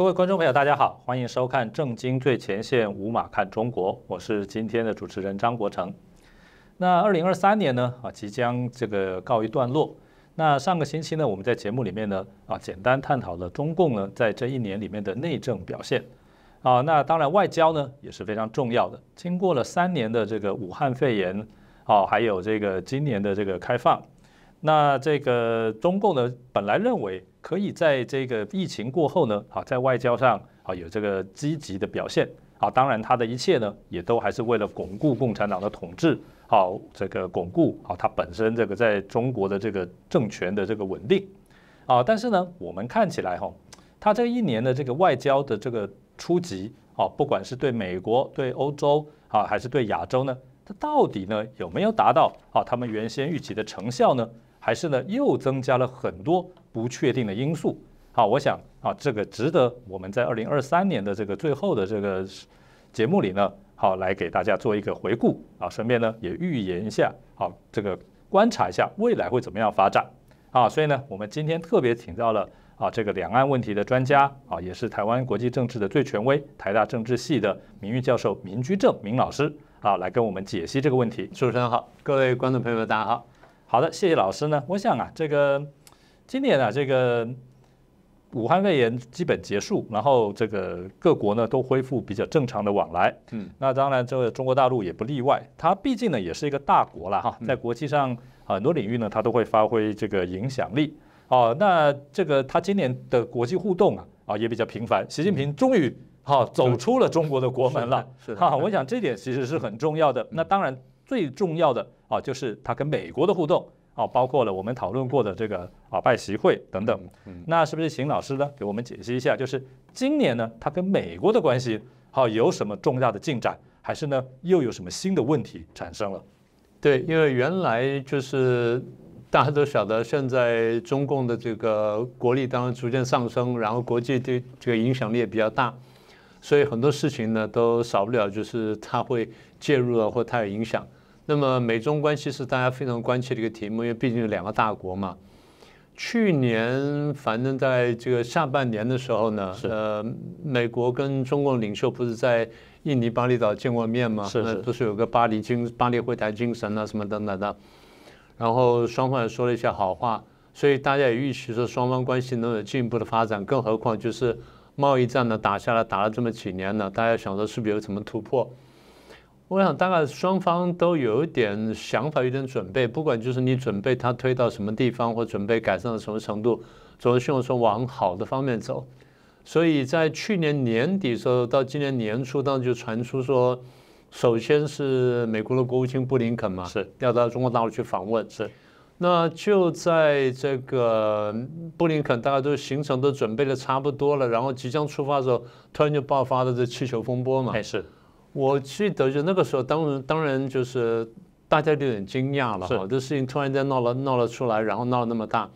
各位观众朋友，大家好，欢迎收看《正经最前线》，无马看中国，我是今天的主持人张国成。那二零二三年呢，啊，即将这个告一段落。那上个星期呢，我们在节目里面呢，啊，简单探讨了中共呢在这一年里面的内政表现。啊，那当然外交呢也是非常重要的。经过了三年的这个武汉肺炎，啊，还有这个今年的这个开放，那这个中共呢本来认为。可以在这个疫情过后呢，啊，在外交上啊有这个积极的表现啊，当然他的一切呢也都还是为了巩固共产党的统治，好，这个巩固好他本身这个在中国的这个政权的这个稳定啊，但是呢，我们看起来哈，他这一年的这个外交的这个初级啊，不管是对美国、对欧洲啊，还是对亚洲呢，他到底呢有没有达到啊他们原先预期的成效呢？还是呢又增加了很多？不确定的因素，好，我想啊，这个值得我们在二零二三年的这个最后的这个节目里呢，好来给大家做一个回顾啊，顺便呢也预言一下，好，这个观察一下未来会怎么样发展啊，所以呢，我们今天特别请到了啊这个两岸问题的专家啊，也是台湾国际政治的最权威，台大政治系的名誉教授明居正明老师啊，来跟我们解析这个问题。主持人好，各位观众朋友们，大家好。好的，谢谢老师呢。我想啊，这个。今年啊，这个武汉肺炎基本结束，然后这个各国呢都恢复比较正常的往来。嗯，那当然，这个中国大陆也不例外。它毕竟呢也是一个大国了哈，在国际上很多领域呢，它都会发挥这个影响力。哦，那这个它今年的国际互动啊啊也比较频繁。习近平终于哈走出了中国的国门了，是哈，我想这点其实是很重要的。那当然最重要的啊就是他跟美国的互动。啊，包括了我们讨论过的这个啊拜习会等等，那是不是请老师呢给我们解析一下？就是今年呢，他跟美国的关系好有什么重大的进展，还是呢又有什么新的问题产生了？对，因为原来就是大家都晓得，现在中共的这个国力当然逐渐上升，然后国际对这个影响力也比较大，所以很多事情呢都少不了就是他会介入了或他有影响。那么美中关系是大家非常关切的一个题目，因为毕竟是两个大国嘛。去年反正在这个下半年的时候呢，呃，美国跟中共领袖不是在印尼巴厘岛见过面吗？是是，不是有个巴黎精巴黎会谈精神啊什么等等的。然后双方也说了一些好话，所以大家也预期说双方关系能有进一步的发展。更何况就是贸易战呢打下来打了这么几年呢，大家想说是不是有什么突破？我想大概双方都有一点想法，有点准备。不管就是你准备他推到什么地方，或准备改善到什么程度，总是希望说往好的方面走。所以在去年年底的时候，到今年年初，当时就传出说，首先是美国的国务卿布林肯嘛，是要到中国大陆去访问。是，那就在这个布林肯大家都行程都准备的差不多了，然后即将出发的时候，突然就爆发了这气球风波嘛。哎，是。我记得就那个时候，当然当然就是大家有点惊讶了哈，这事情突然间闹了闹了出来，然后闹那么大，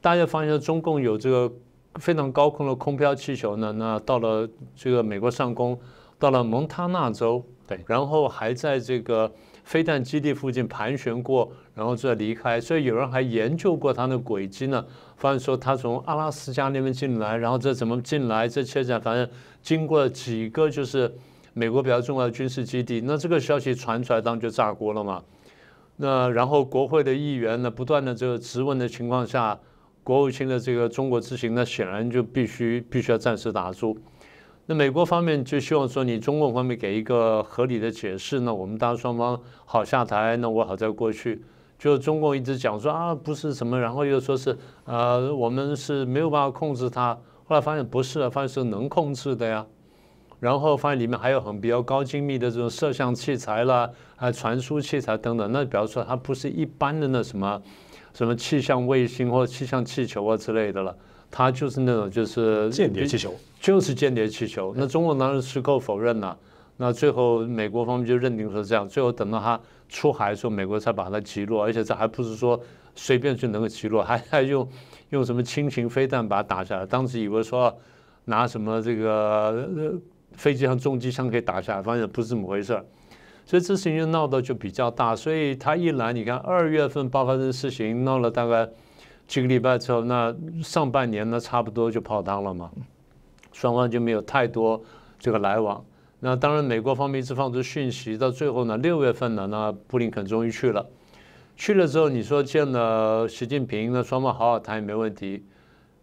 大家发现中共有这个非常高空的空飘气球呢，那到了这个美国上空，到了蒙塔纳州，对，然后还在这个飞弹基地附近盘旋过，然后再离开，所以有人还研究过它的轨迹呢，发现说它从阿拉斯加那边进来，然后这怎么进来，这切下反正经过几个就是。美国比较重要的军事基地，那这个消息传出来，当然就炸锅了嘛。那然后国会的议员呢，不断的这个质问的情况下，国务卿的这个中国之行，那显然就必须必须要暂时打住。那美国方面就希望说，你中共方面给一个合理的解释，那我们大家双方好下台，那我好再过去。就中共一直讲说啊，不是什么，然后又说是呃，我们是没有办法控制它。后来发现不是啊，发现是能控制的呀。然后发现里面还有很比较高精密的这种摄像器材啦，还传输器材等等。那比方说，它不是一般的那什么，什么气象卫星或者气象气球啊之类的了，它就是那种就是间谍气球，就是间谍气球。那中国当然矢口否认了。那最后美国方面就认定说这样。最后等到它出海的时候，美国才把它击落，而且这还不是说随便就能够击落，还还用用什么轻型飞弹把它打下来。当时以为说拿什么这个。飞机上重机枪可以打下来，发现不是这么回事儿，所以这事情就闹得就比较大。所以他一来，你看二月份爆发这事情，闹了大概几个礼拜之后，那上半年呢差不多就泡汤了嘛。双方就没有太多这个来往。那当然，美国方面一直放出讯息，到最后呢，六月份呢，那布林肯终于去了。去了之后，你说见了习近平，那双方好好谈也没问题。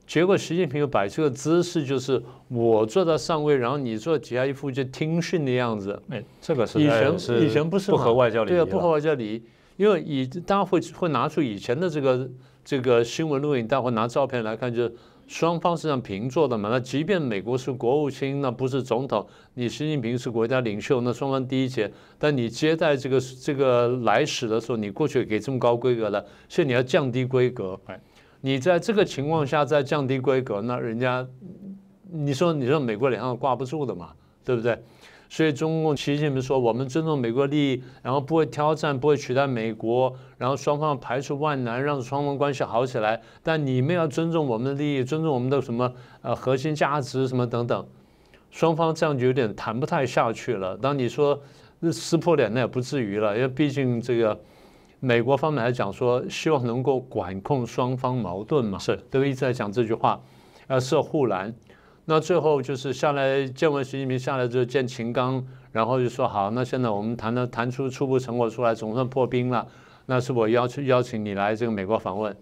结果习近平又摆出个姿势，就是我坐在上位，然后你坐底下一副就听训的样子。哎，这个是以前以前不是不合外交礼仪，对啊，不合外交礼仪。因为以大家会会拿出以前的这个这个新闻录影，大家会拿照片来看，就是。双方是这样平坐的嘛？那即便美国是国务卿，那不是总统，你习近平是国家领袖，那双方第一节。但你接待这个这个来使的时候，你过去给这么高规格了，所以你要降低规格。你在这个情况下再降低规格，那人家你说你说美国脸上挂不住的嘛？对不对？所以中共习近平说，我们尊重美国利益，然后不会挑战，不会取代美国，然后双方排除万难，让双方关系好起来。但你们要尊重我们的利益，尊重我们的什么呃核心价值什么等等。双方这样就有点谈不太下去了。当你说撕破脸，那也不至于了，因为毕竟这个美国方面还讲说，希望能够管控双方矛盾嘛，是都一直在讲这句话，要设护栏。那最后就是下来见完习近平下来之后见秦刚，然后就说好，那现在我们谈了谈出初步成果出来，总算破冰了。那是我邀请邀请你来这个美国访问。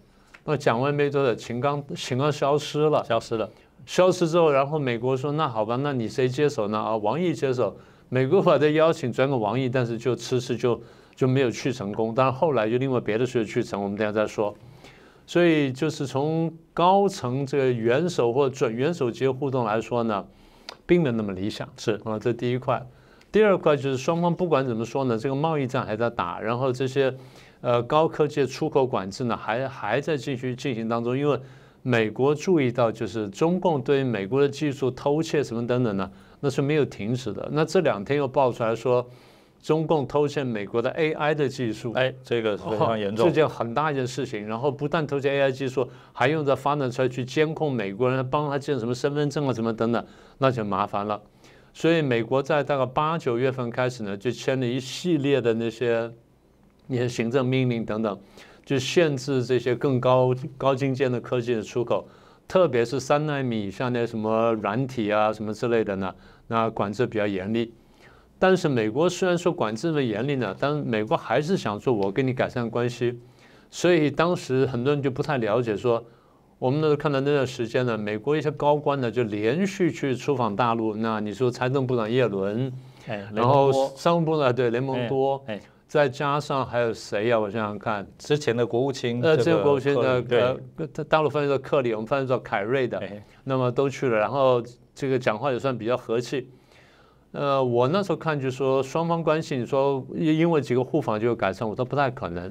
那讲完没多久，秦刚秦刚消失了，消失了。消失之后，然后美国说那好吧，那你谁接手呢？啊，王毅接手。美国把这邀请转给王毅，但是就迟迟就就没有去成功。但是后来就另外别的事去成，我们等下再说。所以就是从高层这个元首或准元首级互动来说呢，并没那么理想。是啊，这第一块。第二块就是双方不管怎么说呢，这个贸易战还在打，然后这些呃高科技出口管制呢还还在继续进行当中。因为美国注意到，就是中共对美国的技术偷窃什么等等呢，那是没有停止的。那这两天又爆出来说。中共偷窃美国的 AI 的技术，哎，这个非常严重，这件很大一件事情。然后不但偷窃 AI 技术，还用着发展出来去监控美国人，帮他建什么身份证啊，什么等等，那就麻烦了。所以美国在大概八九月份开始呢，就签了一系列的那些一些行政命令等等，就限制这些更高高精尖的科技的出口，特别是三纳米以下那什么软体啊什么之类的呢，那管制比较严厉。但是美国虽然说管制的严厉呢，但是美国还是想说我跟你改善关系，所以当时很多人就不太了解说，我们呢看到那段时间呢，美国一些高官呢就连续去出访大陆。那你说财政部长耶伦，哎，然后商务部长对雷蒙多，哎，再加上还有谁呀？我想想看，之前的国务卿，呃，这个国务卿的呃，大陆翻译叫克里，我们翻译叫凯瑞的，那么都去了，然后这个讲话也算比较和气。呃，我那时候看就说双方关系，你说因为几个互访就改善，我说不太可能，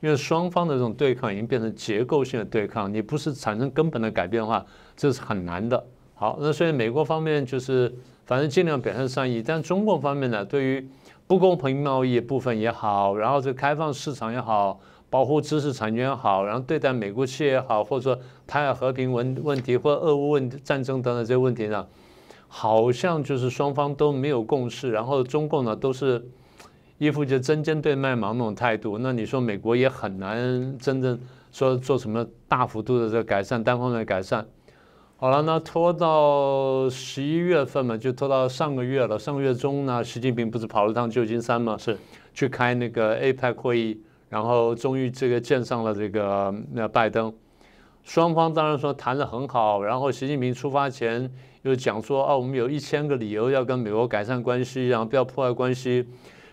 因为双方的这种对抗已经变成结构性的对抗，你不是产生根本的改变的话，这是很难的。好，那所以美国方面就是反正尽量表现善意，但中国方面呢，对于不公平贸易部分也好，然后这开放市场也好，保护知识产权也好，然后对待美国企业也好，或者说台海和平问问题或俄乌问战争等等这些问题呢。好像就是双方都没有共识，然后中共呢都是一副就针尖对麦芒那种态度。那你说美国也很难真正说做什么大幅度的这个改善，单方面的改善。好了，那拖到十一月份嘛，就拖到上个月了。上个月中呢，习近平不是跑了趟旧金山嘛，是去开那个 APEC 会议，然后终于这个见上了这个那拜登。双方当然说谈得很好，然后习近平出发前。又讲说啊，我们有一千个理由要跟美国改善关系，然后不要破坏关系。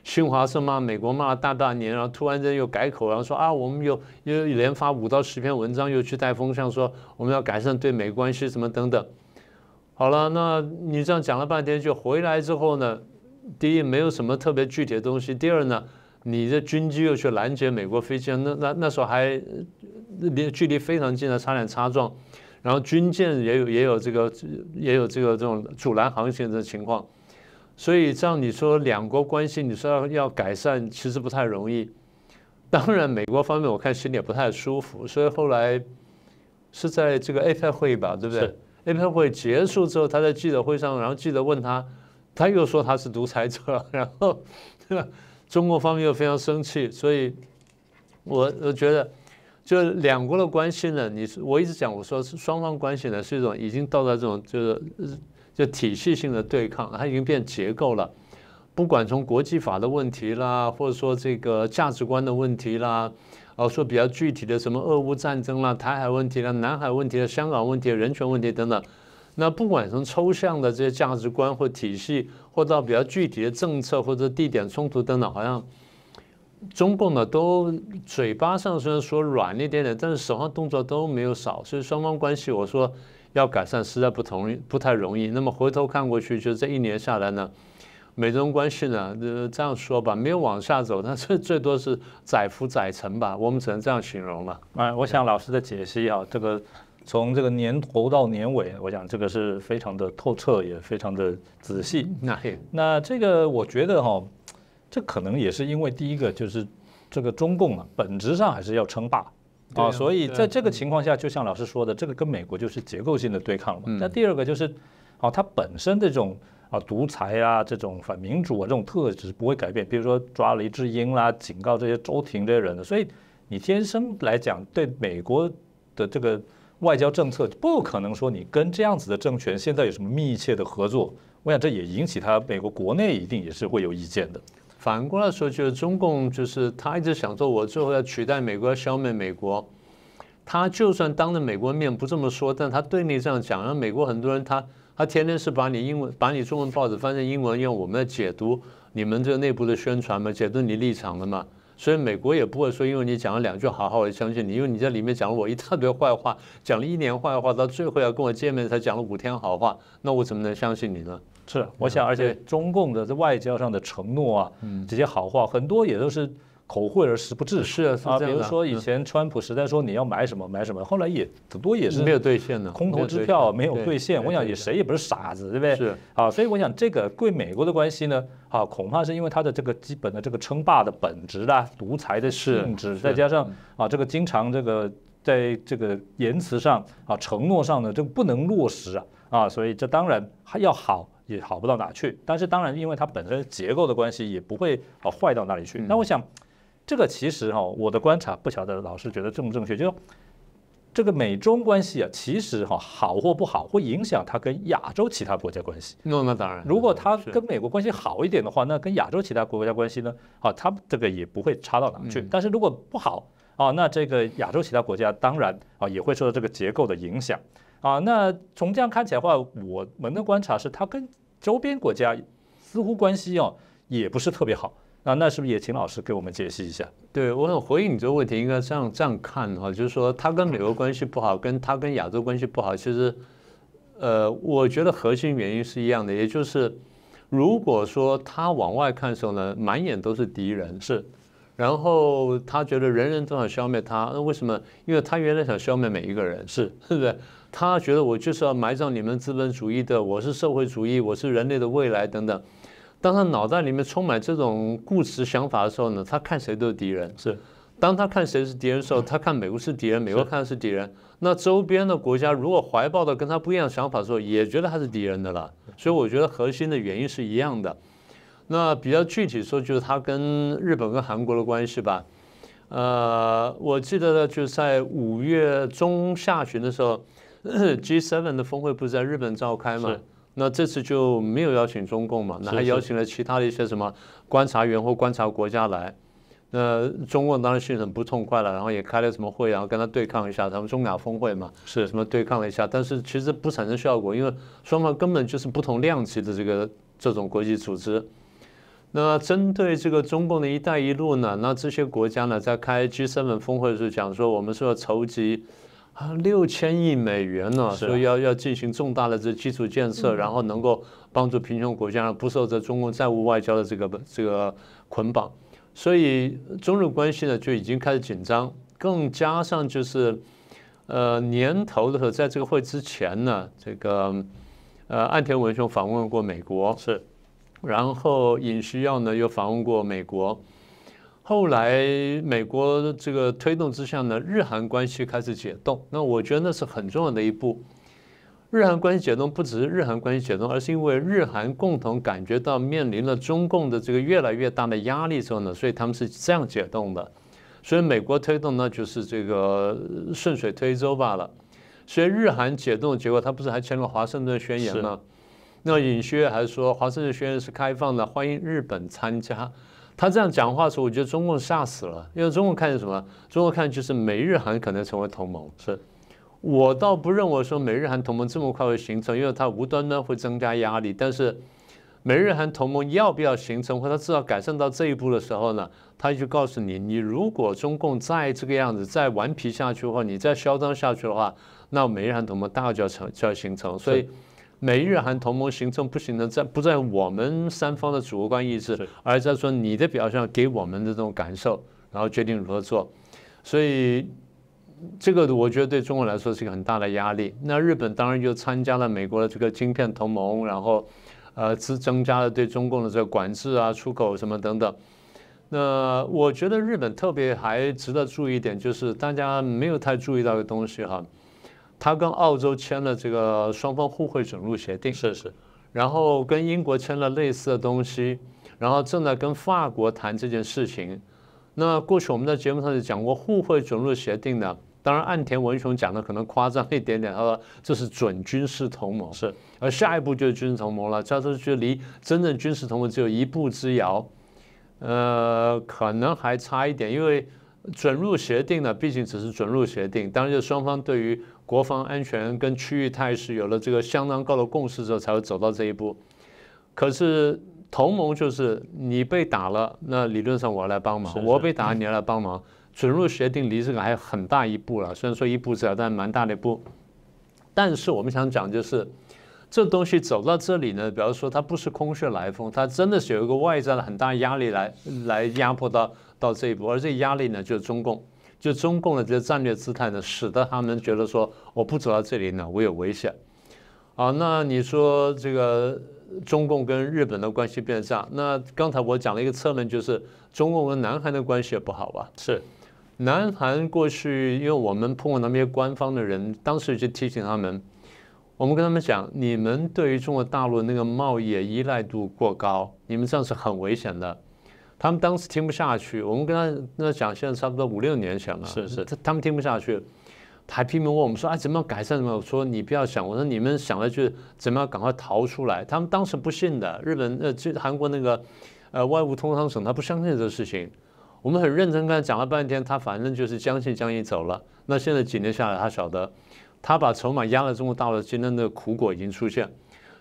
新华社骂美国骂了大半年，然后突然间又改口，然后说啊，我们又又连发五到十篇文章，又去带风向，说我们要改善对美关系什么等等。好了，那你这样讲了半天，就回来之后呢，第一没有什么特别具体的东西，第二呢，你的军机又去拦截美国飞机，那那那时候还离距离非常近的，差点擦撞。然后军舰也有也有这个也有这个这种阻拦航行的情况，所以这样你说两国关系你说要要改善其实不太容易。当然美国方面我看心里也不太舒服，所以后来是在这个 APEC 会议吧，对不对？APEC 会结束之后，他在记者会上，然后记者问他，他又说他是独裁者，然后中国方面又非常生气，所以我我觉得。就两国的关系呢，你我一直讲，我说是双方关系呢是一种已经到达这种就是就体系性的对抗，它已经变结构了。不管从国际法的问题啦，或者说这个价值观的问题啦，哦，说比较具体的什么俄乌战争啦、台海问题啦、南海问题啦、香港问题、人权问题等等，那不管从抽象的这些价值观或体系，或到比较具体的政策或者地点冲突等等，好像中共呢都嘴巴上虽然说软一点点，但是手上动作都没有少，所以双方关系我说要改善实在不同不太容易。那么回头看过去，就这一年下来呢。美中关系呢，呃，这样说吧，没有往下走，但是最多是载浮载沉吧，我们只能这样形容了。哎，我想老师的解析啊，这个从这个年头到年尾，我想这个是非常的透彻，也非常的仔细。那那这个我觉得哈，这可能也是因为第一个就是这个中共啊，本质上还是要称霸啊，所以在这个情况下，就像老师说的，这个跟美国就是结构性的对抗了嘛。那第二个就是，啊，它本身这种。啊，独裁啊，这种反民主啊，这种特质不会改变。比如说抓了一只鹰啦，警告这些周庭这些人的，所以你天生来讲，对美国的这个外交政策，不可能说你跟这样子的政权现在有什么密切的合作。我想这也引起他美国国内一定也是会有意见的。反过来说，就是中共就是他一直想说，我最后要取代美国，要消灭美国。他就算当着美国面不这么说，但他对内这样讲，让美国很多人他。他天天是把你英文、把你中文报纸翻成英文，用我们来解读你们这个内部的宣传嘛，解读你立场的嘛。所以美国也不会说，因为你讲了两句好话，我就相信你，因为你在里面讲了我一大堆坏话，讲了一年坏话，到最后要跟我见面才讲了五天好话，那我怎么能相信你呢？是，我想，而且中共的在外交上的承诺啊，这些好话很多也都是。口惠而实不至，是啊，比如说以前川普时代说你要买什么买什么，后来也很多也是没有兑现的，空头支票没有兑现。我想也谁也不是傻子，对不对？是啊，所以我想这个对美国的关系呢，啊，恐怕是因为它的这个基本的这个称霸的本质啦，独裁的性质，再加上啊这个经常这个在这个言辞上啊承诺上呢这个不能落实啊啊，所以这当然还要好也好不到哪去。但是当然因为它本身结构的关系也不会啊坏到哪里去。那我想。这个其实哈，我的观察不晓得老师觉得正不正确，就说这个美中关系啊，其实哈好或不好，会影响它跟亚洲其他国家关系。那那当然，如果它跟美国关系好一点的话，那跟亚洲其他国家关系呢，啊，它这个也不会差到哪去。但是如果不好啊，那这个亚洲其他国家当然啊也会受到这个结构的影响啊。那从这样看起来的话，我们的观察是，它跟周边国家似乎关系哦也不是特别好。那那是不是也请老师给我们解析一下？对我想回应你这个问题，应该这样这样看哈，就是说他跟美国关系不好，跟他跟亚洲关系不好，其实，呃，我觉得核心原因是一样的，也就是如果说他往外看的时候呢，满眼都是敌人，是，然后他觉得人人都想消灭他，那为什么？因为他原来想消灭每一个人，是，是不是？他觉得我就是要埋葬你们资本主义的，我是社会主义，我是人类的未来等等。当他脑袋里面充满这种固执想法的时候呢，他看谁都是敌人。是，当他看谁是敌人的时候，他看美国是敌人，美国看的是敌人。那周边的国家如果怀抱的跟他不一样的想法的时候，也觉得他是敌人的了。所以我觉得核心的原因是一样的。那比较具体说，就是他跟日本跟韩国的关系吧。呃，我记得呢，就是在五月中下旬的时候，G7 的峰会不是在日本召开吗？那这次就没有邀请中共嘛？那还邀请了其他的一些什么观察员或观察国家来。那中共当然心里很不痛快了，然后也开了什么会，然后跟他对抗一下，他们中亚峰会嘛，是什么对抗了一下，但是其实不产生效果，因为双方根本就是不同量级的这个这种国际组织。那针对这个中共的一带一路呢，那这些国家呢在开 G7 峰会的时候讲说，我们是要筹集。啊，六千亿美元呢，所以要要进行重大的这基础建设，然后能够帮助贫穷国家不受这中共债务外交的这个这个捆绑，所以中日关系呢就已经开始紧张，更加上就是呃年头的时候，在这个会之前呢，这个呃岸田文雄访问过美国，是，然后尹锡耀呢又访问过美国。后来，美国这个推动之下呢，日韩关系开始解冻。那我觉得那是很重要的一步。日韩关系解冻不只是日韩关系解冻，而是因为日韩共同感觉到面临了中共的这个越来越大的压力之后呢，所以他们是这样解冻的。所以美国推动呢，就是这个顺水推舟罢了。所以日韩解冻的结果，他不是还签了华盛顿宣言吗？那尹锡悦还说华盛顿宣言是开放的，欢迎日本参加。他这样讲话的时候，我觉得中共吓死了，因为中共看见什么？中共看就是美日韩可能成为同盟。是我倒不认为说美日韩同盟这么快会形成，因为它无端端会增加压力。但是美日韩同盟要不要形成，或者至少改善到这一步的时候呢？他就告诉你，你如果中共再这个样子再顽皮下去的话，你再嚣张下去的话，那美日韩同盟大概就要成就要形成。所以。美日韩同盟形成不形成，在不在我们三方的主观意志，而在说你的表现给我们的这种感受，然后决定如何做。所以这个我觉得对中国来说是一个很大的压力。那日本当然就参加了美国的这个晶片同盟，然后呃增增加了对中共的这个管制啊、出口什么等等。那我觉得日本特别还值得注意一点，就是大家没有太注意到的东西哈。他跟澳洲签了这个双方互惠准入协定，是是，然后跟英国签了类似的东西，然后正在跟法国谈这件事情。那过去我们在节目上就讲过互惠准入协定呢，当然岸田文雄讲的可能夸张一点点，他说这是准军事同盟，是，而下一步就是军事同盟了，这时就离真正军事同盟只有一步之遥，呃，可能还差一点，因为准入协定呢，毕竟只是准入协定，当然就双方对于。国防安全跟区域态势有了这个相当高的共识之后，才会走到这一步。可是同盟就是你被打了，那理论上我来帮忙；我被打，你要来帮忙。准入协定离这个还有很大一步了，虽然说一步之遥，但蛮大的一步。但是我们想讲就是，这东西走到这里呢，比方说它不是空穴来风，它真的是有一个外在的很大压力来来压迫到到这一步，而这压力呢就是中共。就中共的这些战略姿态呢，使得他们觉得说，我不走到这里呢，我有危险。啊，那你说这个中共跟日本的关系变这样，那刚才我讲了一个侧面，就是中共跟南韩的关系也不好吧？是，南韩过去，因为我们碰过那些官方的人，当时就提醒他们，我们跟他们讲，你们对于中国大陆那个贸易依赖度过高，你们这样是很危险的。他们当时听不下去，我们跟他那讲，现在差不多五六年前了。是是，他他们听不下去，还拼命问我们说：“哎，怎么样改善？”什么？我说：“你不要想。”我说：“你们想的就是怎么样赶快逃出来。”他们当时不信的，日本呃，这韩国那个呃外务通商省他不相信这个事情。我们很认真跟他讲了半天，他反正就是将信将疑走了。那现在几年下来，他晓得，他把筹码压了中国大陆，今天的苦果已经出现。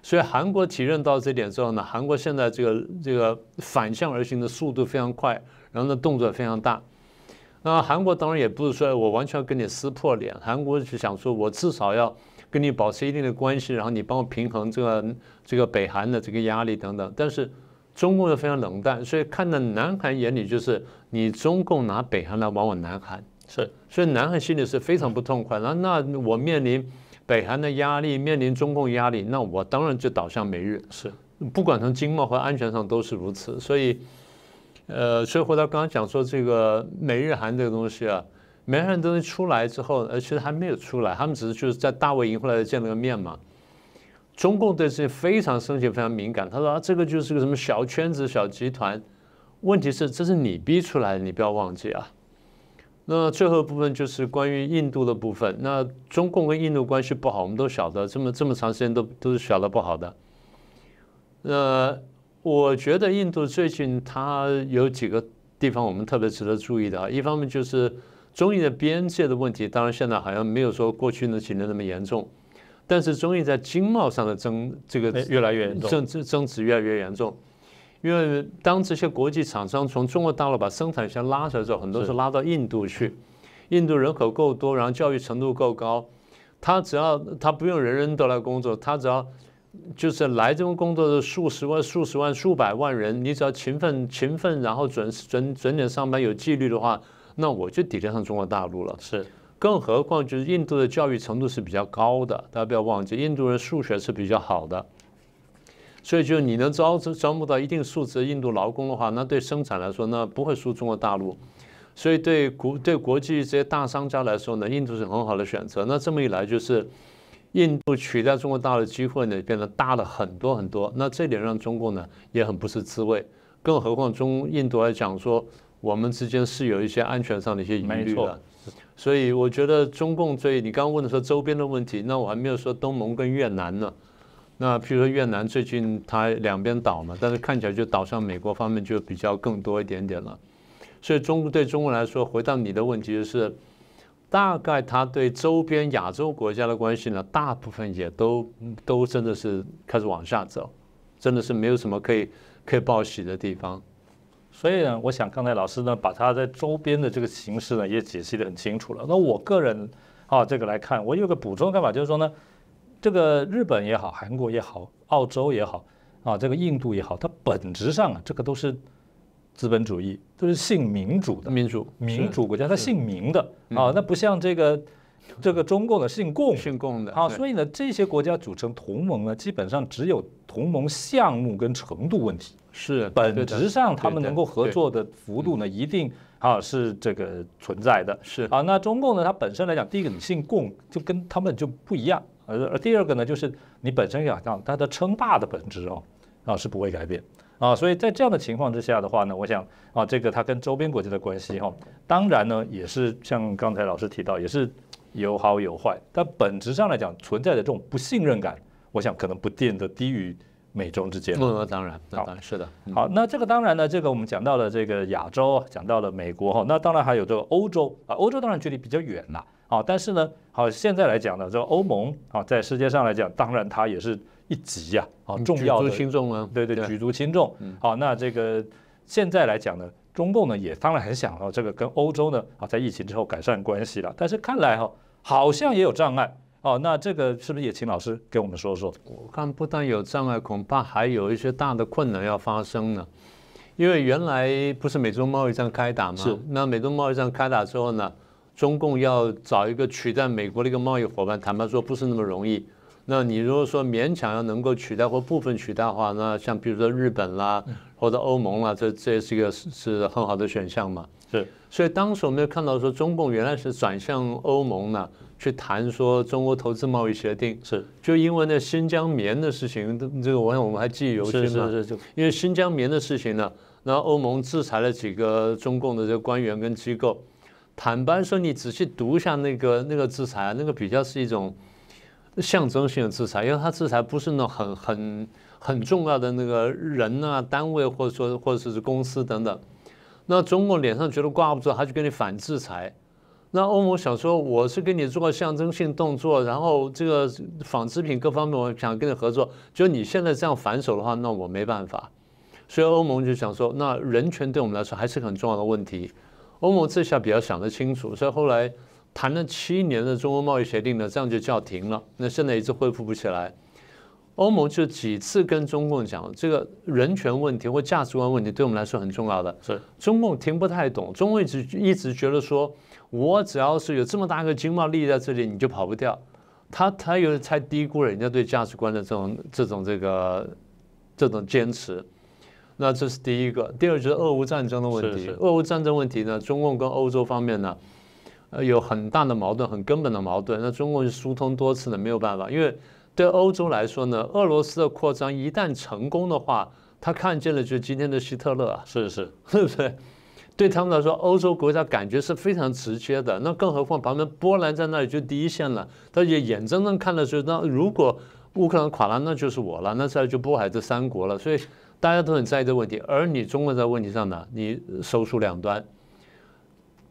所以韩国体认到这点之后呢，韩国现在这个这个反向而行的速度非常快，然后呢动作非常大。那韩国当然也不是说我完全要跟你撕破脸，韩国是想说我至少要跟你保持一定的关系，然后你帮我平衡这个这个北韩的这个压力等等。但是中共又非常冷淡，所以看在南韩眼里就是你中共拿北韩来玩我南韩，是，所以南韩心里是非常不痛快。那那我面临。北韩的压力面临中共压力，那我当然就倒向美日，是，不管从经贸和安全上都是如此。所以，呃，所以回到刚刚讲说这个美日韩这个东西啊，美日韩东西出来之后，呃，其实还没有出来，他们只是就是在大卫营后来见了个面嘛。中共对这些非常生气、非常敏感，他说啊，这个就是个什么小圈子、小集团。问题是，这是你逼出来的，你不要忘记啊。那最后部分就是关于印度的部分。那中共跟印度关系不好，我们都晓得，这么这么长时间都都是晓得不好的。那我觉得印度最近它有几个地方我们特别值得注意的啊。一方面就是中印的边界的问题，当然现在好像没有说过去那几年那么严重，但是中印在经贸上的争这个越来越严重，争争争执越来越严重。因为当这些国际厂商从中国大陆把生产线拉出来之后，很多是拉到印度去。印度人口够多，然后教育程度够高，他只要他不用人人都来工作，他只要就是来这份工作的数十万、数十万、数百万人，你只要勤奋、勤奋，然后准准准点上班、有纪律的话，那我就抵得上中国大陆了。是，更何况就是印度的教育程度是比较高的，大家不要忘记，印度人数学是比较好的。所以，就你能招招募到一定数值的印度劳工的话，那对生产来说，那不会输中国大陆。所以，对国对国际这些大商家来说呢，印度是很好的选择。那这么一来，就是印度取代中国大陆的机会呢，变得大了很多很多。那这点让中共呢也很不是滋味。更何况中印度来讲说，我们之间是有一些安全上的一些疑虑的。所以，我觉得中共对你刚刚问的说周边的问题，那我还没有说东盟跟越南呢。那譬如说越南最近它两边倒嘛，但是看起来就倒向美国方面就比较更多一点点了。所以中国对中国来说，回到你的问题就是，大概它对周边亚洲国家的关系呢，大部分也都都真的是开始往下走，真的是没有什么可以可以报喜的地方。所以呢，我想刚才老师呢把他在周边的这个形势呢也解析的很清楚了。那我个人啊这个来看，我有个补充看法，就是说呢，这个日本也好，韩国也好，澳洲也好，啊这个印度也好，它本质上啊这个都是资本主义，都是信民主的民主民主国家，它信民的啊，那不像这个这个中共的信共。信共的啊，所以呢这些国家组成同盟呢，基本上只有同盟项目跟程度问题。是，本质上他们能够合作的幅度呢，一定啊是这个存在的。是。啊，那中共呢，它本身来讲，第一个你姓共就跟他们就不一样，而而第二个呢，就是你本身要讲它的称霸的本质哦，啊是不会改变啊，所以在这样的情况之下的话呢，我想啊，这个它跟周边国家的关系哈，当然呢也是像刚才老师提到，也是有好有坏，但本质上来讲存在的这种不信任感，我想可能不见得低于。美中之间，那当然，当然是的。好，那这个当然呢，这个我们讲到了这个亚洲，讲到了美国哈，那当然还有这个欧洲啊，欧洲当然距离比较远了啊，但是呢，好，现在来讲呢，这个欧盟啊，在世界上来讲，当然它也是一级呀，啊，重要的举足轻重啊，对对，举足轻重。好，那这个现在来讲呢，中共呢也当然很想要这个跟欧洲呢啊，在疫情之后改善关系了，但是看来哈，好像也有障碍。哦，那这个是不是也请老师给我们说说？我看不但有障碍，恐怕还有一些大的困难要发生呢。因为原来不是美中贸易战开打吗？是。那美中贸易战开打之后呢，中共要找一个取代美国的一个贸易伙伴，坦白说不是那么容易。那你如果说勉强要能够取代或部分取代的话，那像比如说日本啦，或者欧盟啦，这这也是一个是很好的选项嘛。是。所以当时我们看到说，中共原来是转向欧盟呢。去谈说中国投资贸易协定是，就因为那新疆棉的事情，这个我想我们还记忆犹新嘛。是是是。因为新疆棉的事情呢，然后欧盟制裁了几个中共的这个官员跟机构。坦白说，你仔细读一下那个那个制裁，那个比较是一种象征性的制裁，因为它制裁不是那种很很很重要的那个人啊、单位或者说或者是公司等等。那中国脸上觉得挂不住，他就给你反制裁。那欧盟想说，我是给你做个象征性动作，然后这个纺织品各方面，我想跟你合作。就你现在这样反手的话，那我没办法。所以欧盟就想说，那人权对我们来说还是很重要的问题。欧盟这下比较想得清楚，所以后来谈了七年的中欧贸易协定呢，这样就叫停了。那现在一直恢复不起来。欧盟就几次跟中共讲，这个人权问题或价值观问题对我们来说很重要的。是中共听不太懂，中共一直一直觉得说。我只要是有这么大个经贸利益在这里，你就跑不掉。他他有太低估了人家对价值观的这种这种这个这种坚持。那这是第一个。第二就是俄乌战争的问题。俄乌战争问题呢，中共跟欧洲方面呢，呃，有很大的矛盾，很根本的矛盾。那中共是疏通多次的，没有办法。因为对欧洲来说呢，俄罗斯的扩张一旦成功的话，他看见了就是今天的希特勒啊，是是，对不对？对他们来说，欧洲国家感觉是非常直接的。那更何况旁边波兰在那里就第一线了，他也眼睁睁看着就，那如果乌克兰垮了，那就是我了，那再就波海这三国了。所以大家都很在意这个问题。而你中国在问题上呢，你手鼠两端，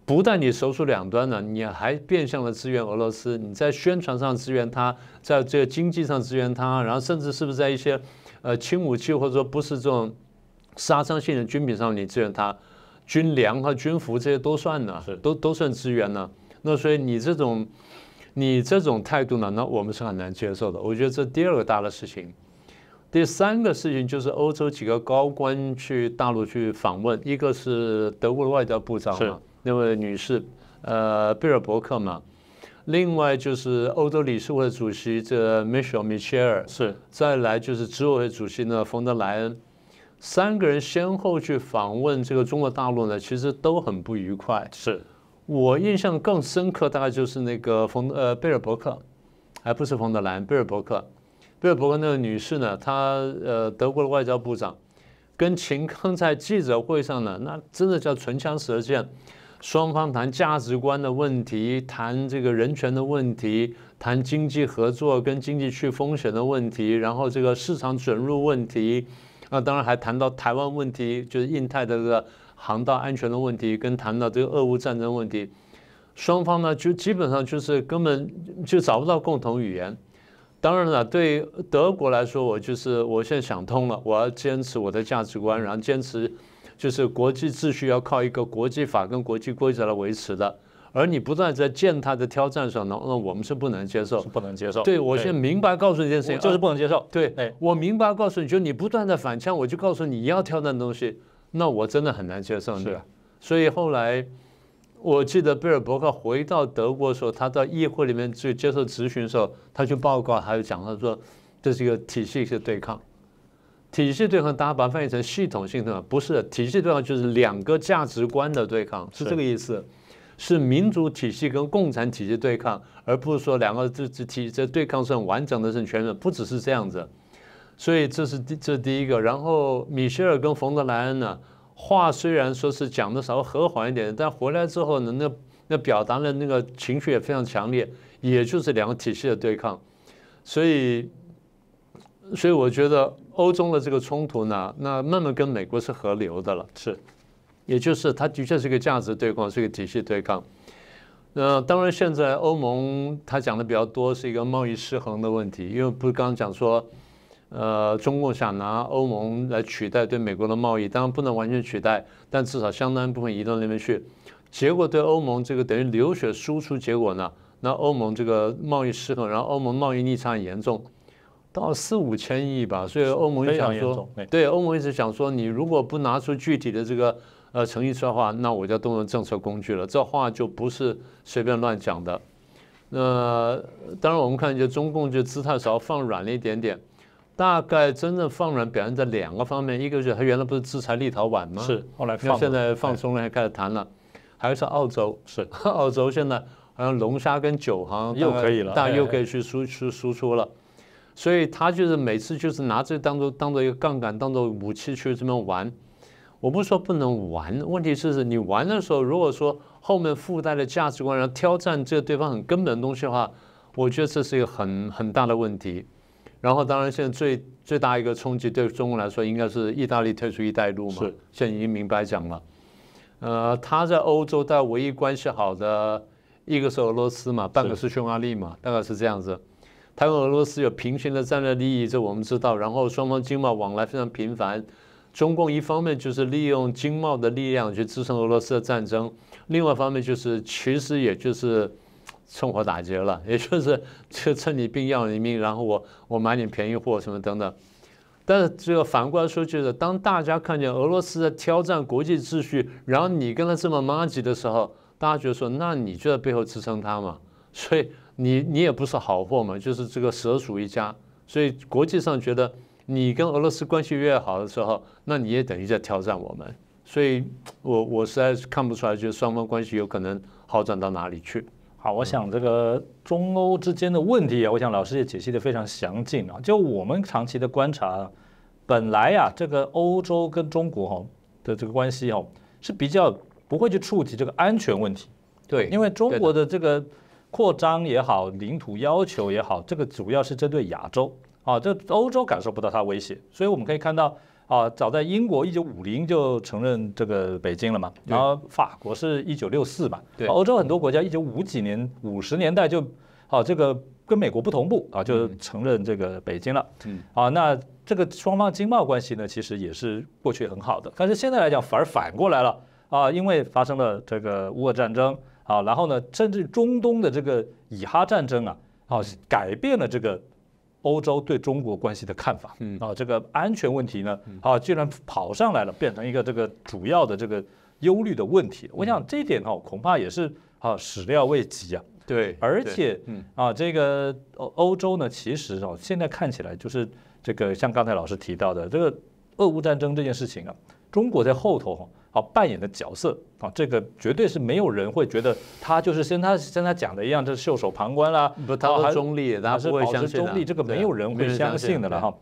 不但你手鼠两端呢，你还变相的支援俄罗斯。你在宣传上支援他，在这个经济上支援他，然后甚至是不是在一些呃轻武器或者说不是这种杀伤性的军品上你支援他？军粮和军服这些都算呢，都都算支援呢。那所以你这种，你这种态度呢，那我们是很难接受的。我觉得这第二个大的事情，第三个事情就是欧洲几个高官去大陆去访问，一个是德国的外交部长嘛，那位女士，呃，贝尔伯克嘛。另外就是欧洲理事会主席这 Michel 米切尔，是。再来就是执委会主席呢，冯德莱恩。三个人先后去访问这个中国大陆呢，其实都很不愉快。是我印象更深刻，大概就是那个冯呃贝尔伯克，还不是冯德莱恩，贝尔伯克，贝尔伯克那个女士呢，她呃德国的外交部长，跟秦刚在记者会上呢，那真的叫唇枪舌剑，双方谈价值观的问题，谈这个人权的问题，谈经济合作跟经济去风险的问题，然后这个市场准入问题，那，当然还谈到台湾问题，就是印太的这个航道安全的问题，跟谈到这个俄乌战争问题，双方呢就基本上就是根本就找不到共同语言。当然了，对德国来说，我就是我现在想通了，我要坚持我的价值观，然后坚持就是国际秩序要靠一个国际法跟国际规则来维持的。而你不断在践踏的挑战上，那那我们是不能接受，是不能接受。对我现在明白告诉你一件事情，就是不能接受。对，哎我明白告诉你，就你不断的反呛，我就告诉你要挑战的东西，那我真的很难接受你。是啊所以后来。我记得贝尔伯克回到德国的时候，他到议会里面去接受质询的时候，他去报告，他就讲他说这是一个体系性对抗。体系对抗，大家把它翻译成系统性对抗，不是体系对抗，就是两个价值观的对抗，是是这个意思。是民主体系跟共产体系对抗，而不是说两个这这体这对抗是很完整的、是很全面，不只是这样子。所以这是第这是第一个。然后米歇尔跟冯德莱恩呢，话虽然说是讲的稍微和缓一点，但回来之后呢，那那表达的那个情绪也非常强烈，也就是两个体系的对抗。所以，所以我觉得欧中的这个冲突呢，那慢慢跟美国是合流的了。是也就是它的确是一个价值对抗，是一个体系对抗。那当然，现在欧盟它讲的比较多是一个贸易失衡的问题，因为不是刚刚讲说，呃，中共想拿欧盟来取代对美国的贸易，当然不能完全取代，但至少相当一部分移到那边去。结果对欧盟这个等于流血输出，结果呢，那欧盟这个贸易失衡，然后欧盟贸易逆差很严重，到四五千亿吧，所以欧盟就想说。对，欧盟一直想说，你如果不拿出具体的这个呃诚意出来的话，那我就动用政策工具了。这话就不是随便乱讲的。那当然，我们看就中共就姿态稍微放软了一点点，大概真正放软表现在两个方面，一个是他原来不是制裁立陶宛吗？，是，后来那放现在放哎松了，还开始谈了。还有是澳洲，是 澳洲现在好像龙虾跟酒好像又可以了大哎又可以去输出输出了。所以他就是每次就是拿这当做当做一个杠杆，当做武器去这么玩。我不是说不能玩，问题是你玩的时候，如果说后面附带的价值观，然后挑战这个对方很根本的东西的话，我觉得这是一个很很大的问题。然后，当然现在最最大一个冲击对中国来说，应该是意大利退出“一带一路”嘛，是现在已经明白讲了。呃，他在欧洲大概唯一关系好的一个是俄罗斯嘛，半个是匈牙利嘛，大概是这样子。他跟俄罗斯有平行的战略利益，这我们知道。然后双方经贸往来非常频繁。中共一方面就是利用经贸的力量去支撑俄罗斯的战争，另外一方面就是其实也就是趁火打劫了，也就是就趁你病要你命，然后我我买点便宜货什么等等。但是这个反过来说，就是当大家看见俄罗斯在挑战国际秩序，然后你跟他这么妈吉的时候，大家觉得说，那你就在背后支撑他嘛，所以你你也不是好货嘛，就是这个蛇鼠一家。所以国际上觉得你跟俄罗斯关系越好的时候，那你也等于在挑战我们。所以我我实在是看不出来，就是双方关系有可能好转到哪里去。好，我想这个中欧之间的问题啊，我想老师也解析的非常详尽啊。就我们长期的观察，本来呀、这个欧洲跟中国哈、的这个关系哦，是比较不会去触及这个安全问题，对因为中国的这个扩张也好，领土要求也好，这个主要是针对亚洲啊，这欧洲感受不到它威胁，所以我们可以看到。啊，早在英国一九五零就承认这个北京了嘛，然后法国是一九六四嘛，对。欧洲很多国家一九五几年五十年代就，啊这个跟美国不同步啊，就承认这个北京了，嗯，啊那这个双方经贸关系呢，其实也是过去很好的，但是现在来讲反而反过来了啊，因为发生了这个乌俄战争啊，然后呢，甚至中东的这个以哈战争啊，啊改变了这个。欧洲对中国关系的看法，嗯啊，这个安全问题呢，啊，居然跑上来了，变成一个这个主要的这个忧虑的问题。我想这一点哈、恐怕也是啊始料未及啊。对，而且嗯啊，这个欧欧洲呢，其实哦，现在看起来就是这个像刚才老师提到的这个俄乌战争这件事情啊，中国在后头哈啊扮演的角色啊，这个绝对是没有人会觉得他就是像他像他讲的一样，这是袖手旁观啦，不，他中立，他是保持中立，这个没有人会相信的了。哈。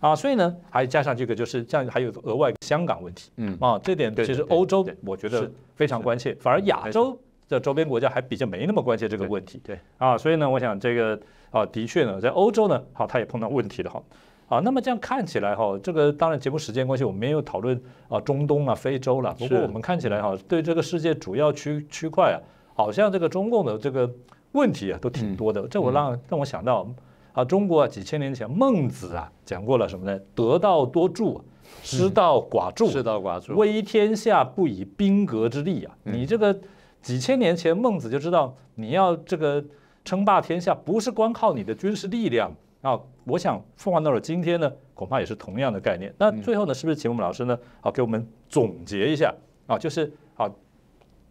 啊，所以呢，还加上这个就是这样，还有额外香港问题嗯，啊，这点其实欧洲我觉得是非常关切，反而亚洲的周边国家还比较没那么关切这个问题。对啊，所以呢，我想这个啊，的确呢，在欧洲呢，好，他也碰到问题了哈。啊，那么这样看起来哈，这个当然节目时间关系，我们没有讨论啊中东啊、非洲了。不过我们看起来哈，对这个世界主要区区块啊，好像这个中共的这个问题啊都挺多的。这我让让我想到啊，中国啊几千年前孟子啊讲过了什么呢？得道多助，失道寡助。失道寡助，威天下不以兵革之力啊！嗯你这个几千年前孟子就知道，你要这个称霸天下，不是光靠你的军事力量啊！我想放到了今天呢，恐怕也是同样的概念。那最后呢，是不是请我们老师呢，好给我们总结一下啊？就是啊，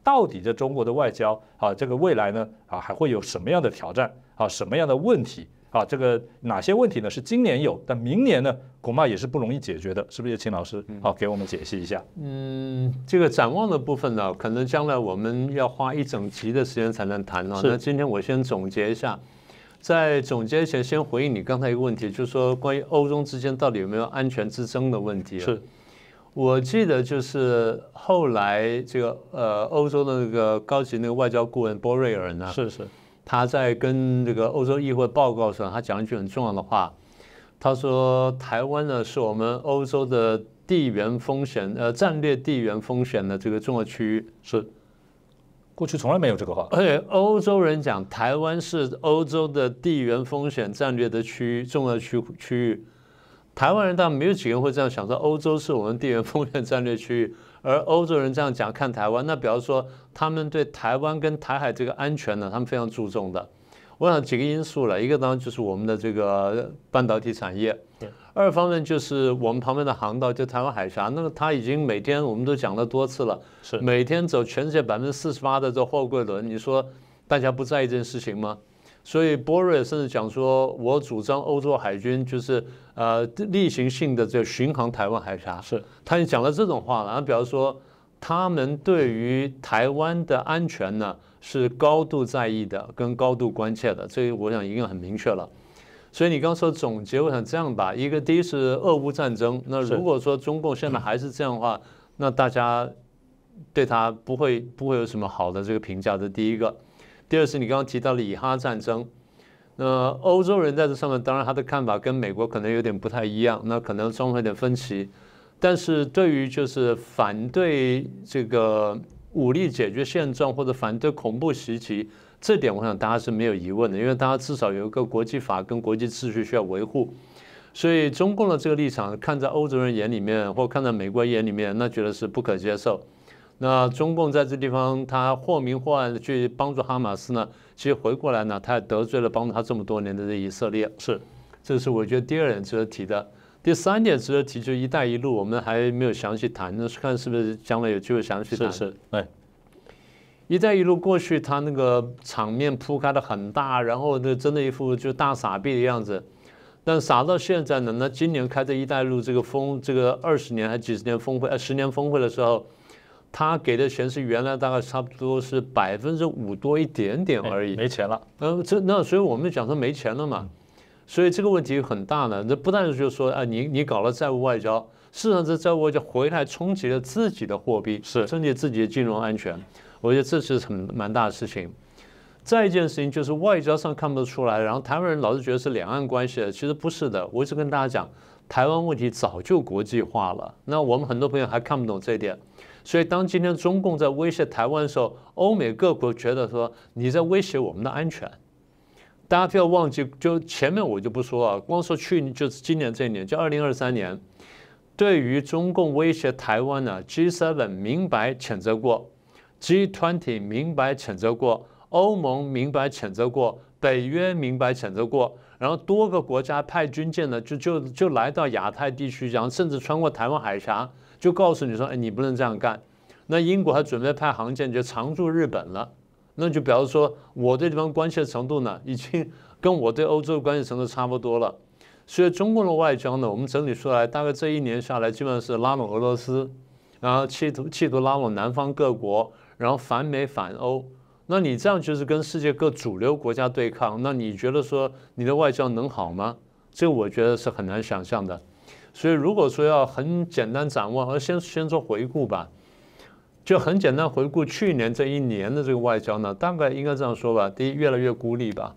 到底这中国的外交啊，这个未来呢啊，还会有什么样的挑战啊？什么样的问题？啊，这个哪些问题呢？是今年有，但明年呢，恐怕也是不容易解决的，是不是？请老师好给我们解析一下。嗯，这个展望的部分呢，可能将来我们要花一整集的时间才能谈啊。是那今天我先总结一下，在总结前先回应你刚才一个问题，就是说关于欧中之间到底有没有安全之争的问题、啊。是，我记得就是后来这个呃欧洲的那个高级那个外交顾问波瑞尔呢，是是，他在跟这个欧洲议会报告上，他讲一句很重要的话，他说台湾呢是我们欧洲的地缘风险呃战略地缘风险的这个重要区域，是，过去从来没有这个话。而且欧洲人讲台湾是欧洲的地缘风险战略的区域重要区区域，台湾人当然没有几个人会这样想说欧洲是我们地缘风险战略区域，而欧洲人这样讲看台湾，那比方说他们对台湾跟台海这个安全呢，他们非常注重的。我想几个因素了，一个当然就是我们的这个半导体产业对，二方面就是我们旁边的航道，就台湾海峡，那么它已经每天我们都讲了多次了，是每天走全世界百分之四十八的这货柜轮，你说大家不在意这件事情吗？所以波瑞甚至讲说，我主张欧洲海军就是呃例行性的这巡航台湾海峡，是他也讲了这种话了，然后表示说他们对于台湾的安全呢是高度在意的，跟高度关切的，这个我想已经很明确了。所以你刚说总结，我想这样吧，一个第一是俄乌战争，那如果说中共现在还是这样的话，那大家对他不会不会有什么好的这个评价，这第一个。第二是你刚刚提到的以哈战争，那欧洲人在这上面，当然他的看法跟美国可能有点不太一样，那可能双方有点分歧。但是对于就是反对这个武力解决现状或者反对恐怖袭击，这点我想大家是没有疑问的，因为大家至少有一个国际法跟国际秩序需要维护。所以中共的这个立场，看在欧洲人眼里面，或看在美国眼里面，那觉得是不可接受。那中共在这地方，他或明或暗的去帮助哈马斯呢，其实回过来呢，他也得罪了帮助他这么多年的这以色列。是，这是我觉得第二点值得提的。第三点值得提就“一带一路”，我们还没有详细谈，那是看是不是将来有机会详细谈。是是，哎，“一带一路”过去它那个场面铺开的很大，然后那真的一副就大傻逼的样子。但傻到现在呢，那今年开这“一带一路”这个峰，这个二十年还几十年峰会，呃，十年峰会的时候，他给的钱是原来大概差不多是百分之五多一点点而已。没钱了。嗯，这那所以我们讲说没钱了嘛，所以这个问题很大呢。这不但是就是说啊，你你搞了债务外交，事实上这债务外交回来冲击了自己的货币，是冲击自己的金融安全，我觉得这是很蛮大的事情。再一件事情就是外交上看不出来，然后台湾人老是觉得是两岸关系，其实不是的。我一直跟大家讲，台湾问题早就国际化了。那我们很多朋友还看不懂这一点，所以当今天中共在威胁台湾的时候，欧美各国觉得说你在威胁我们的安全。大家不要忘记，就前面我就不说啊，光说去年就是今年这一年，就二零二三年，对于中共威胁台湾呢，G7 明白谴责过，G20 明白谴责过，欧盟明白谴责过，北约明白谴责过，然后多个国家派军舰呢，就就就来到亚太地区，然后甚至穿过台湾海峡，就告诉你说，哎，你不能这样干。那英国还准备派航舰就常驻日本了。那就表示说，我对地方关切的程度呢，已经跟我对欧洲关系程度差不多了。所以中共的外交呢，我们整理出来，大概这一年下来，基本上是拉拢俄罗斯，然后企图企图拉拢南方各国，然后反美反欧。那你这样就是跟世界各主流国家对抗，那你觉得说你的外交能好吗？这个我觉得是很难想象的。所以如果说要很简单掌握，而先先做回顾吧，就很简单回顾去年这一年的这个外交呢，大概应该这样说吧：第一，越来越孤立吧；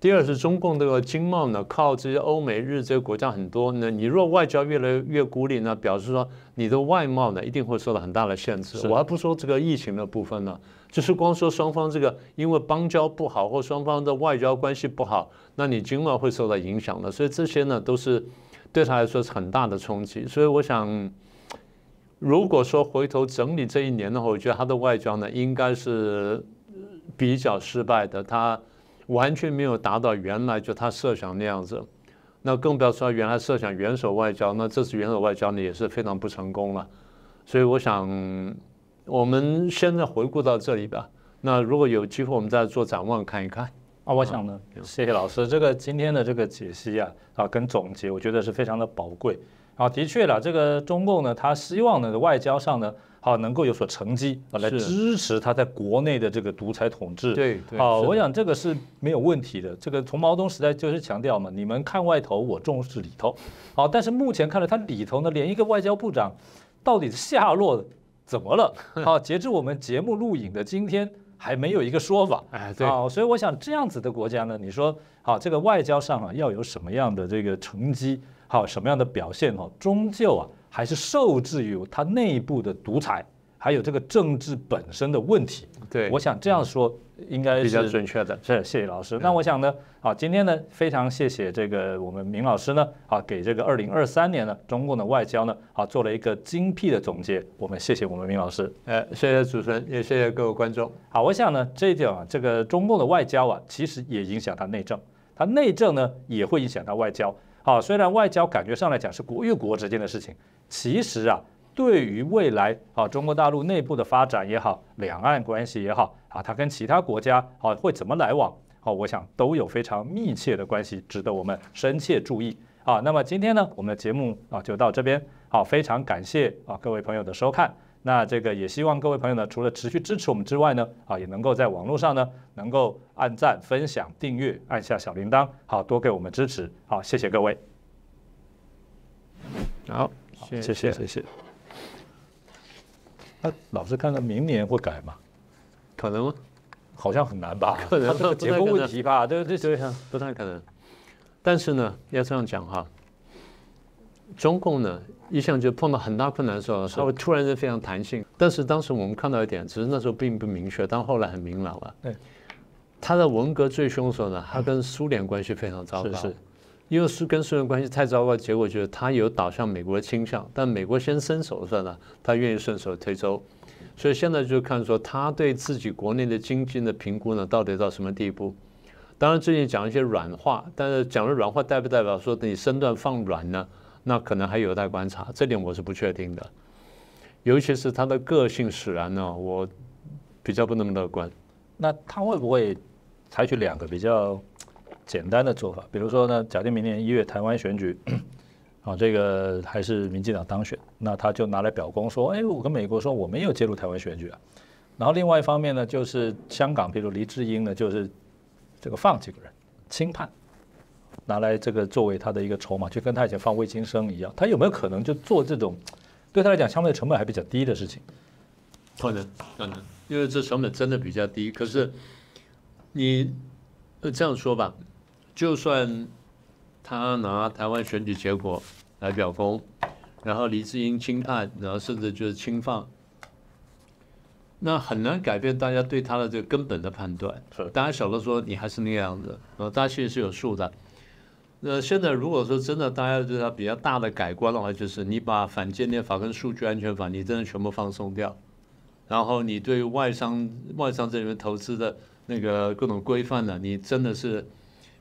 第二是中共这个经贸呢，靠这些欧美日这些国家很多，呢你若外交越来越孤立，呢表示说你的外贸呢一定会受到很大的限制。我还不说这个疫情的部分呢。就是光说双方这个因为邦交不好或双方的外交关系不好，那你经贸会受到影响的。所以这些呢都是对他来说是很大的冲击。所以我想，如果说回头整理这一年的话，我觉得他的外交呢应该是比较失败的。他完全没有达到原来就他设想那样子。那更不要说原来设想元首外交，那这次元首外交呢也是非常不成功了。所以我想。我们现在回顾到这里吧。那如果有机会，我们再做展望看一看。啊，我想呢，谢谢老师这个今天的这个解析啊啊跟总结，我觉得是非常的宝贵。啊，的确了，这个中共呢，他希望呢外交上呢，好能够有所成绩啊，来支持他在国内的这个独裁统治。对，好，我想这个是没有问题的。这个从毛泽东时代就是强调嘛，你们看外头，我重视里头。好，但是目前看来，他里头呢，连一个外交部长到底是下落。怎么了？好，截至我们节目录影的今天，还没有一个说法。哎，对，好，所以我想这样子的国家呢，你说好，这个外交上啊，要有什么样的这个成绩，好，什么样的表现哈，终究啊，还是受制于它内部的独裁，还有这个政治本身的问题。对，我想这样说。应该是比较准确的，是谢谢老师。那我想呢，好，今天呢非常谢谢这个我们明老师呢，啊给这个二零二三年呢中共的外交呢，啊做了一个精辟的总结。我们谢谢我们明老师，呃，谢谢主持人，也谢谢各位观众。好，我想呢这一点啊，这个中共的外交啊，其实也影响它内政，它内政呢也会影响它外交。好，虽然外交感觉上来讲是国与国之间的事情，其实啊。对于未来啊，中国大陆内部的发展也好，两岸关系也好啊，它跟其他国家啊会怎么来往？啊，我想都有非常密切的关系，值得我们深切注意啊。那么今天呢，我们的节目啊就到这边。好，非常感谢啊各位朋友的收看。那这个也希望各位朋友呢，除了持续支持我们之外呢，啊也能够在网络上呢能够按赞、分享、订阅，按下小铃铛，好多给我们支持。好，谢谢各位。好，谢谢谢谢。那老师看到明年会改吗？可能吗？好像很难吧？可能这个结构问题吧？对对对，不太可能。但是呢，要这样讲哈，中共呢一向就碰到很大困难的时候，稍微突然间非常弹性。但是当时我们看到一点，只是那时候并不明确，但后来很明朗了。对，他在文革最凶的时候呢，他跟苏联关系非常糟糕。是是。因为苏跟苏联关系太糟糕，结果就是他有倒向美国的倾向，但美国先伸手的时候呢，他愿意顺手推舟，所以现在就看说他对自己国内的经济的评估呢，到底到什么地步？当然最近讲一些软化，但是讲的软化代不代表说你身段放软呢？那可能还有待观察，这点我是不确定的。尤其是他的个性使然呢，我比较不那么乐观。那他会不会采取两个比较？简单的做法，比如说呢，假定明年一月台湾选举，啊，这个还是民进党当选，那他就拿来表功说，哎，我跟美国说我没有介入台湾选举啊。然后另外一方面呢，就是香港，比如黎智英呢，就是这个放几个人轻判，拿来这个作为他的一个筹码，就跟他以前放魏金生一样，他有没有可能就做这种对他来讲相对成本还比较低的事情？可能，可能，因为这成本真的比较低。可是你这样说吧。就算他拿台湾选举结果来表功，然后李志英轻判，然后甚至就是轻放，那很难改变大家对他的这个根本的判断。大家晓得说你还是那样子，呃，大家心里是有数的。那现在如果说真的大家对他比较大的改观的话，就是你把反间谍法跟数据安全法你真的全部放松掉，然后你对外商外商这里面投资的那个各种规范呢，你真的是。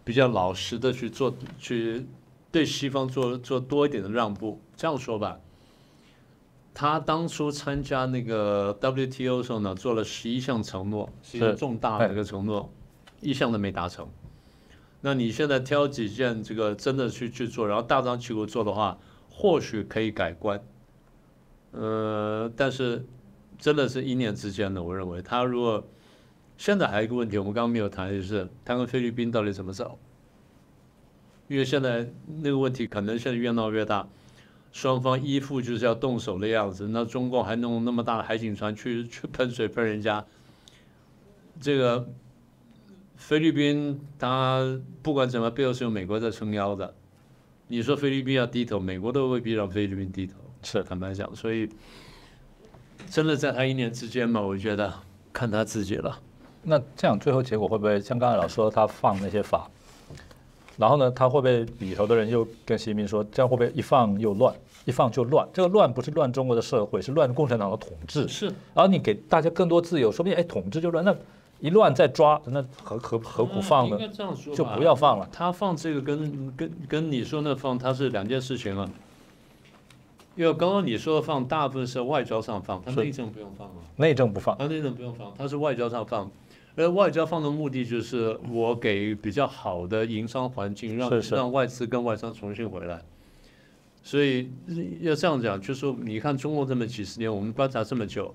比较老实的去做，去对西方做做多一点的让步。这样说吧，他当初参加那个 WTO 的时候呢，做了十一项承诺，是一个重大的一个承诺，一项都没达成。那你现在挑几件这个真的去去做，然后大张旗鼓做的话，或许可以改观。呃，但是真的是一念之间的。我认为他如果现在还有一个问题，我们刚刚没有谈，就是他跟菲律宾到底怎么走？因为现在那个问题可能现在越闹越大，双方依附就是要动手的样子。那中共还弄那么大的海警船去去喷水喷人家，这个菲律宾他不管怎么背后是有美国在撑腰的。你说菲律宾要低头，美国都未必让菲律宾低头。是坦白讲，所以真的在他一年之间嘛，我觉得看他自己了。那这样最后结果会不会像刚才老师说他放那些法，然后呢，他会不会里头的人又跟习近平说，这样会不会一放又乱，一放就乱？这个乱不是乱中国的社会，是乱共产党的统治。是，然后你给大家更多自由，说不定哎统治就乱，那一乱再抓，那何何何苦放呢应？该这样说就不要放了。他放这个跟跟跟你说那放，它是两件事情啊。因为刚刚你说的放，大部分是外交上放，他是内政不用放啊。内政不放，他内政不用放，他是外交上放。而外交放的目的就是我给比较好的营商环境，让是是让外资跟外商重新回来。所以要这样讲，就是说，你看中国这么几十年，我们观察这么久，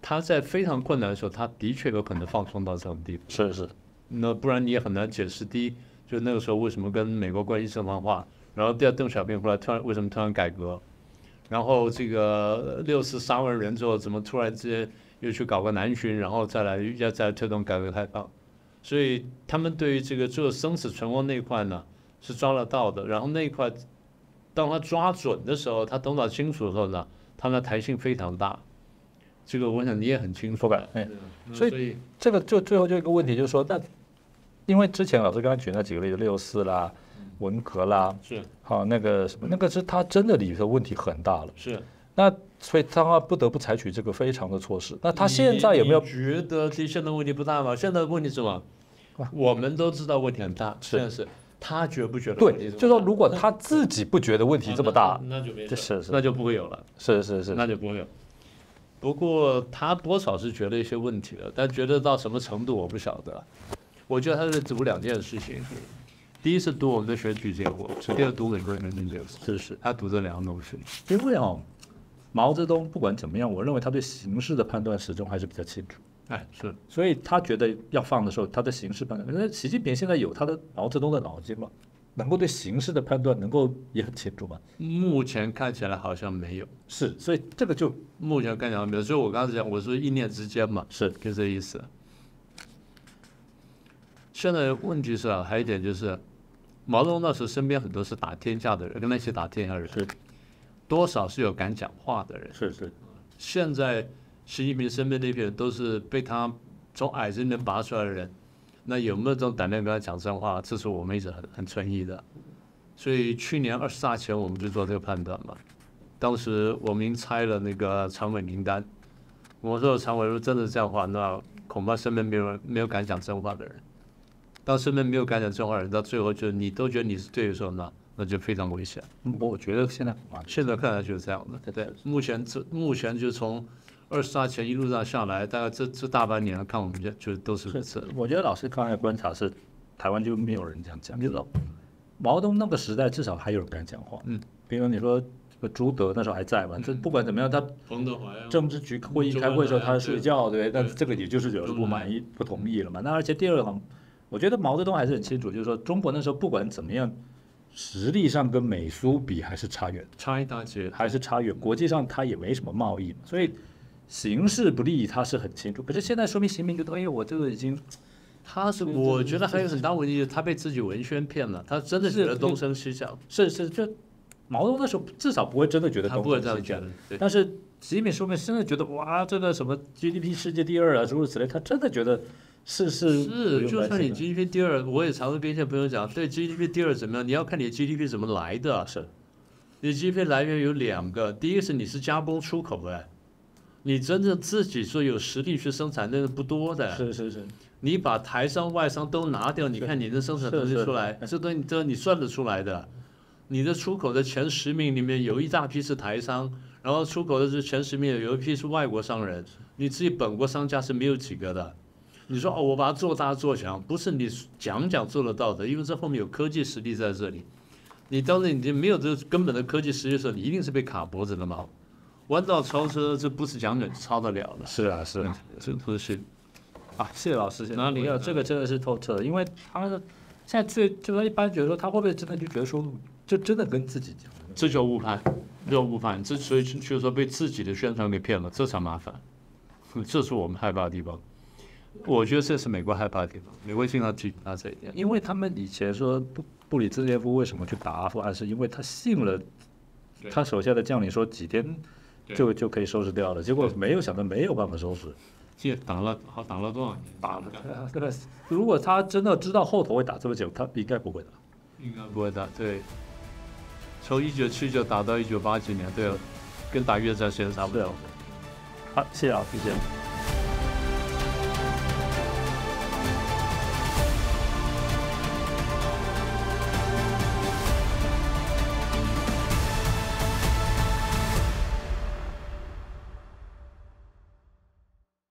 他在非常困难的时候，他的确有可能放松到这种地步。是是，那不然你也很难解释。第一，就那个时候为什么跟美国关系正常化，然后第二，邓小平后来突然为什么突然改革，然后这个六四杀完人之后，怎么突然之间又去搞个南巡，然后再来要再推动改革开放，所以他们对于这个做生死存亡那一块呢是抓得到的，然后那一块当他抓准的时候，他头脑清楚的时候呢，他的弹性非常大。这个我想你也很清楚不敢哎所以这个就最后就一个问题，就是说，那因为之前老师刚才举那几个例子，六四啦、文革啦，是好那个什么，那个是他真的里头问题很大了。是。那所以他不得不采取这个非常的措施。那他现在有没有？觉得其现在问题不大吗？现在的问题是什么？我们都知道问题很大，是现在是他觉不觉得对？就说如果他自己不觉得问题这么大，那那就没事，是是那就不会有了，是是是，那就不会有。不过他多少是觉得一些问题的，但觉得到什么程度我不晓得。我觉得他是读两件事情，第一是读我们的选举结果，第二读美国人民结果，是是。他读这两样东西。因为哦，毛泽东不管怎么样，我认为他对形势的判断始终还是比较清楚，哎，是所以他觉得要放的时候，他的形势判断，因为习近平现在有他的毛泽东的脑筋嘛，能够对形势的判断能够也很清楚嘛。目前看起来好像没有，是，所以这个就目前看起来没有。所以我刚才讲，我说一念之间嘛，是就这意思。现在问题是啊，还有一点就是，毛泽东那时候身边很多是打天下的人，跟那些打天下的人，是多少是有敢讲话的人。是是现在习近平身边那批人都是被他从矮子里面拔出来的人，那有没有这种胆量跟他讲真话？这是我们一直很很存疑的。所以去年二十大前我们就做这个判断嘛，当时我们已经拆了那个常委名单，我说常委如果真的这样的话，那恐怕身边没有人没有敢讲真话的人。当身边没有敢讲真话的人，到最后就你都觉得你是对的时候，那那就非常危险。我觉得现在啊，现在看来就是这样的。对，目前这目前就从二十大前一路上下来，大概这这大半年看我们就就都是如此。我觉得老师刚才观察是，台湾就没有人这样讲，就是说毛泽东那个时代至少还有人敢讲话，嗯，比如你说这个朱德那时候还在嘛，这不管怎么样，他彭德怀啊，政治局会议开会的时候他在睡觉，对不对？但是这个也就是有人不满意、不同意了嘛。那而且第二行，我觉得毛泽东还是很清楚，就是说中国那时候不管怎么样，实力上跟美苏比还是差远，差一大截。还是差远。国际上他也没什么贸易嘛，所以形势不利他是很清楚。可是现在说明习近平觉得，哎呦，我这个已经他是我觉得还有很大问题，就是他被自己文宣骗了，他真的是东升西降，是是就毛泽东那时候至少不会真的觉得东这样觉得。对，但是习近平说明真的觉得哇，这个什么 GDP 世界第二啊，诸如此类，他真的觉得是是是，就算你 GDP 第二，我也常常跟一些朋友讲，对 GDP 第二怎么样？你要看你的 GDP 怎么来的。是你 GDP 来源有两个，第一个是你是加工出口的，你真正自己说有实力去生产那是不多的。是是是，你把台商、外商都拿掉，你看你的生产东西是是出来，这东西这你算得出来的。你的出口的前十名里面有一大批是台商，然后出口的是前十名有一批是外国商人，你自己本国商家是没有几个的。你说哦，我把它做大做强，不是你讲讲做得到的，因为这后面有科技实力在这里。你当时已经没有这个根本的科技实力的时候，你一定是被卡脖子的嘛。弯道超车，这不是讲讲超得了的，是啊，是啊，这不是啊，谢谢老师，谢谢哪里没有这个真的是透彻的，因为他的现在最就是一般觉得说他会不会真的就觉得说，就真的跟自己讲，这就误判，这就误判，这所以就是说被自己的宣传给骗了，这才麻烦，这是我们害怕的地方。我觉得这是美国害怕的地方，美国经常提他这一点。因为他们以前说布布里兹列夫为什么去打阿富汗，是因为他信了他手下的将领说几天对就就可以收拾掉了，结果没有想到没有办法收拾，这打了好打了多少年？打了。对吧？如果他真的知道后头会打这么久，他应该不会打。应该不会打，对。从一九七九打到一九八几年，对了，跟打越战时间差不多。好，谢谢老师，谢谢。